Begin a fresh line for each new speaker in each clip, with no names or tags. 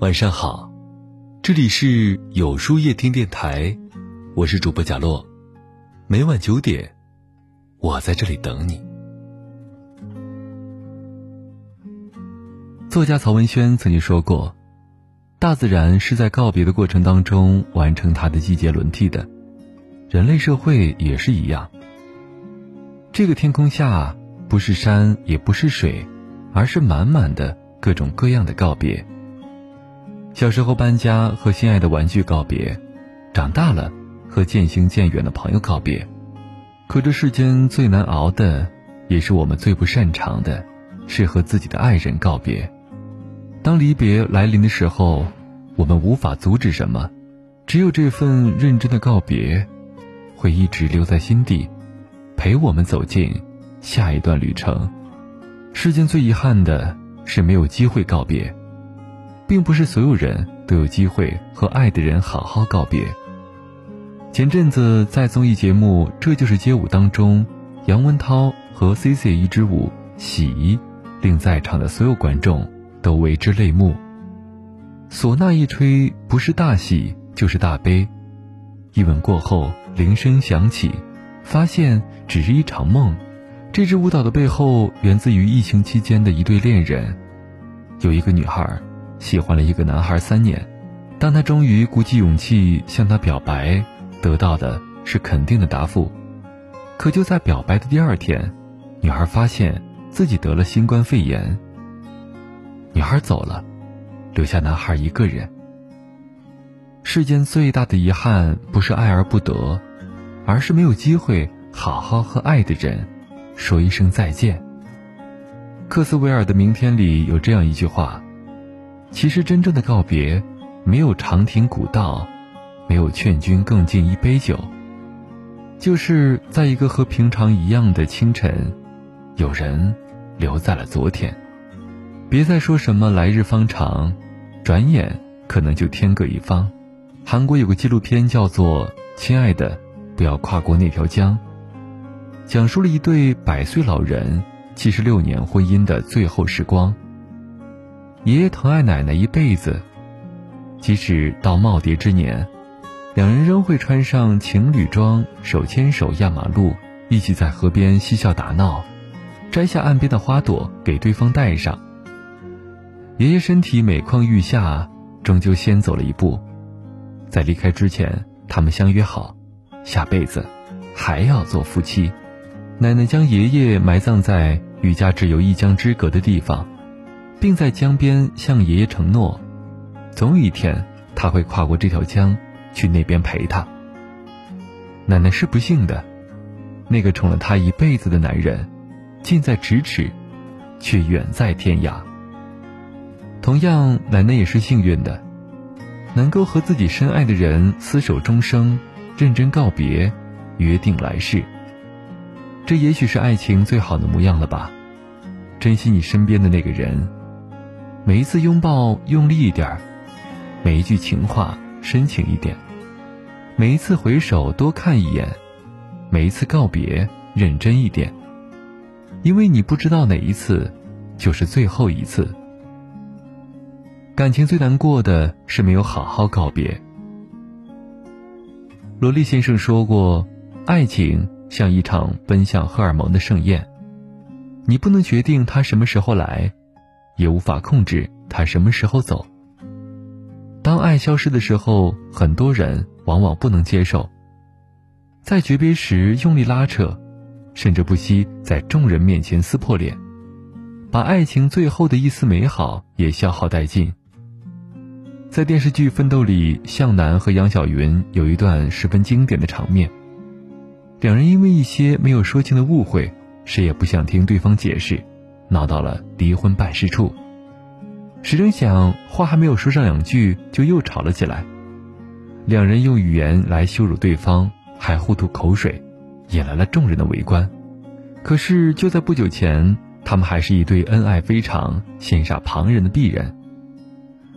晚上好，这里是有书夜听电台，我是主播贾洛，每晚九点，我在这里等你。作家曹文轩曾经说过：“大自然是在告别的过程当中完成它的季节轮替的，人类社会也是一样。这个天空下，不是山，也不是水，而是满满的各种各样的告别。”小时候搬家和心爱的玩具告别，长大了和渐行渐远的朋友告别。可这世间最难熬的，也是我们最不擅长的，是和自己的爱人告别。当离别来临的时候，我们无法阻止什么，只有这份认真的告别，会一直留在心底，陪我们走进下一段旅程。世间最遗憾的是没有机会告别。并不是所有人都有机会和爱的人好好告别。前阵子在综艺节目《这就是街舞》当中，杨文涛和 C.C. 一支舞喜，令在场的所有观众都为之泪目。唢呐一吹，不是大喜就是大悲。一吻过后，铃声响起，发现只是一场梦。这支舞蹈的背后源自于疫情期间的一对恋人，有一个女孩。喜欢了一个男孩三年，当他终于鼓起勇气向他表白，得到的是肯定的答复。可就在表白的第二天，女孩发现自己得了新冠肺炎。女孩走了，留下男孩一个人。世间最大的遗憾不是爱而不得，而是没有机会好好和爱的人说一声再见。克斯维尔的《明天》里有这样一句话。其实，真正的告别，没有长亭古道，没有劝君更尽一杯酒，就是在一个和平常一样的清晨，有人留在了昨天。别再说什么来日方长，转眼可能就天各一方。韩国有个纪录片叫做《亲爱的，不要跨过那条江》，讲述了一对百岁老人七十六年婚姻的最后时光。爷爷疼爱奶奶一辈子，即使到耄耋之年，两人仍会穿上情侣装，手牵手压马路，一起在河边嬉笑打闹，摘下岸边的花朵给对方戴上。爷爷身体每况愈下，终究先走了一步，在离开之前，他们相约好，下辈子还要做夫妻。奶奶将爷爷埋葬在与家只有一江之隔的地方。并在江边向爷爷承诺，总有一天他会跨过这条江，去那边陪他。奶奶是不幸的，那个宠了她一辈子的男人，近在咫尺，却远在天涯。同样，奶奶也是幸运的，能够和自己深爱的人厮守终生，认真告别，约定来世。这也许是爱情最好的模样了吧？珍惜你身边的那个人。每一次拥抱用力一点，每一句情话深情一点，每一次回首多看一眼，每一次告别认真一点，因为你不知道哪一次就是最后一次。感情最难过的是没有好好告别。罗莉先生说过，爱情像一场奔向荷尔蒙的盛宴，你不能决定它什么时候来。也无法控制他什么时候走。当爱消失的时候，很多人往往不能接受，在诀别时用力拉扯，甚至不惜在众人面前撕破脸，把爱情最后的一丝美好也消耗殆尽。在电视剧《奋斗》里，向南和杨晓云有一段十分经典的场面，两人因为一些没有说清的误会，谁也不想听对方解释。闹到了离婚办事处，谁成想话还没有说上两句，就又吵了起来。两人用语言来羞辱对方，还互吐口水，引来了众人的围观。可是就在不久前，他们还是一对恩爱非常、羡煞旁人的璧人。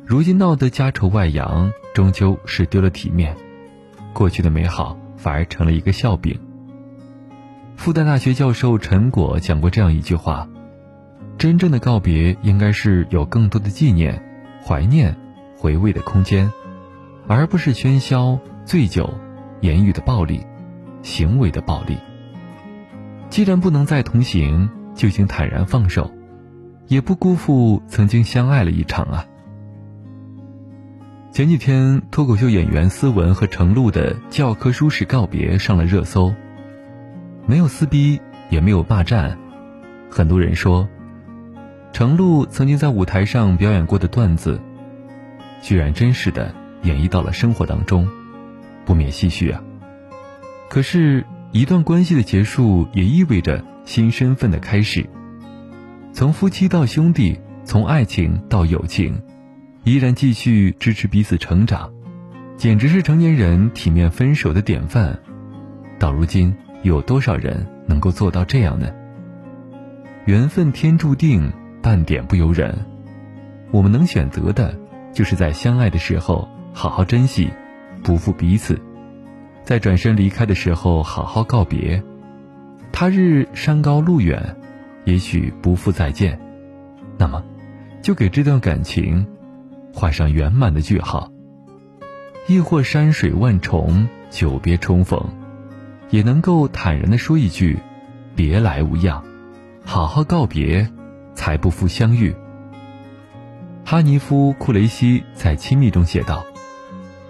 如今闹得家丑外扬，终究是丢了体面，过去的美好反而成了一个笑柄。复旦大学教授陈果讲过这样一句话。真正的告别应该是有更多的纪念，怀念、回味的空间，而不是喧嚣、醉酒、言语的暴力、行为的暴力。既然不能再同行，就请坦然放手，也不辜负曾经相爱了一场啊。前几天，脱口秀演员思文和程璐的教科书式告别上了热搜，没有撕逼，也没有霸占，很多人说，程璐曾经在舞台上表演过的段子，居然真实的演绎到了生活当中，不免唏嘘啊。可是，一段关系的结束，也意味着新身份的开始，从夫妻到兄弟，从爱情到友情。依然继续支持彼此成长，简直是成年人体面分手的典范。到如今，有多少人能够做到这样呢？缘分天注定，半点不由人。我们能选择的，就是在相爱的时候好好珍惜，不负彼此；在转身离开的时候好好告别。他日山高路远，也许不复再见。那么，就给这段感情。画上圆满的句号。亦或山水万重，久别重逢，也能够坦然的说一句：“别来无恙，好好告别，才不负相遇。”哈尼夫·库雷西在《亲密》中写道：“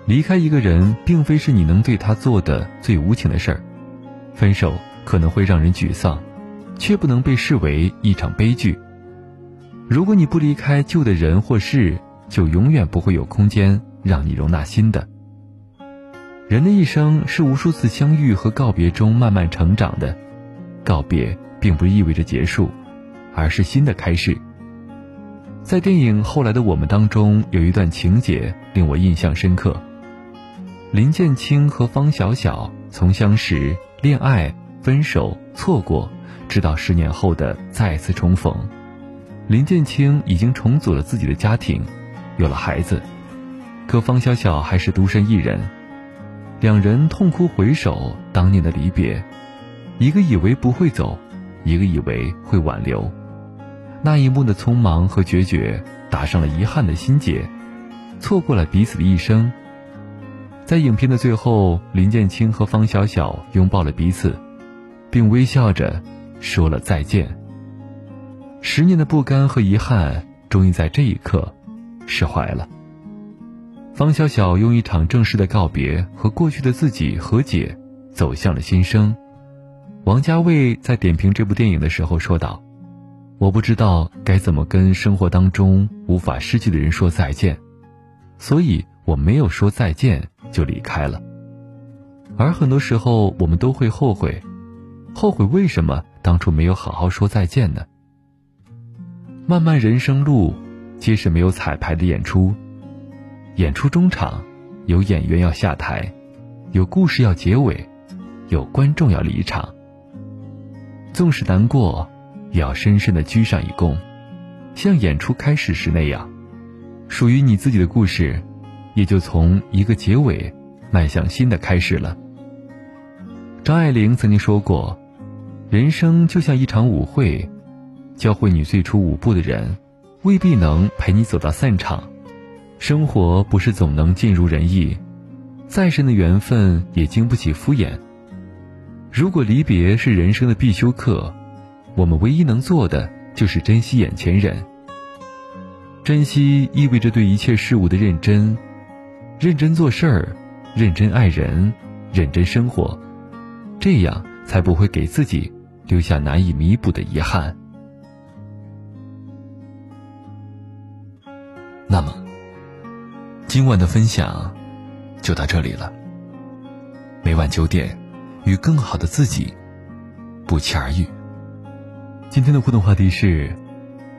离开一个人，并非是你能对他做的最无情的事儿。分手可能会让人沮丧，却不能被视为一场悲剧。如果你不离开旧的人或事，就永远不会有空间让你容纳新的。人的一生是无数次相遇和告别中慢慢成长的，告别并不意味着结束，而是新的开始。在电影《后来的我们》当中，有一段情节令我印象深刻：林建清和方小小从相识、恋爱、分手、错过，直到十年后的再次重逢。林建清已经重组了自己的家庭。有了孩子，可方小小还是独身一人。两人痛哭回首当年的离别，一个以为不会走，一个以为会挽留。那一幕的匆忙和决绝，打上了遗憾的心结，错过了彼此的一生。在影片的最后，林建清和方小小拥抱了彼此，并微笑着说了再见。十年的不甘和遗憾，终于在这一刻。释怀了。方小小用一场正式的告别和过去的自己和解，走向了新生。王家卫在点评这部电影的时候说道：“我不知道该怎么跟生活当中无法失去的人说再见，所以我没有说再见就离开了。而很多时候我们都会后悔，后悔为什么当初没有好好说再见呢？漫漫人生路。”皆是没有彩排的演出，演出中场，有演员要下台，有故事要结尾，有观众要离场。纵使难过，也要深深的鞠上一躬，像演出开始时那样，属于你自己的故事，也就从一个结尾，迈向新的开始了。张爱玲曾经说过：“人生就像一场舞会，教会你最初舞步的人。”未必能陪你走到散场，生活不是总能尽如人意，再深的缘分也经不起敷衍。如果离别是人生的必修课，我们唯一能做的就是珍惜眼前人。珍惜意味着对一切事物的认真，认真做事儿，认真爱人，认真生活，这样才不会给自己留下难以弥补的遗憾。那么，今晚的分享就到这里了。每晚九点，与更好的自己不期而遇。今天的互动话题是：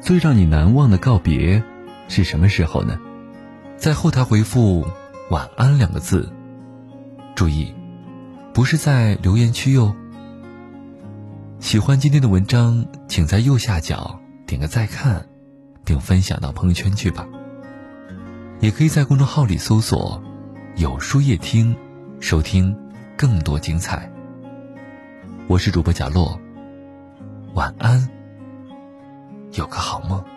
最让你难忘的告别是什么时候呢？在后台回复“晚安”两个字，注意，不是在留言区哟。喜欢今天的文章，请在右下角点个再看，并分享到朋友圈去吧。也可以在公众号里搜索“有书夜听”，收听更多精彩。我是主播贾洛，晚安，有个好梦。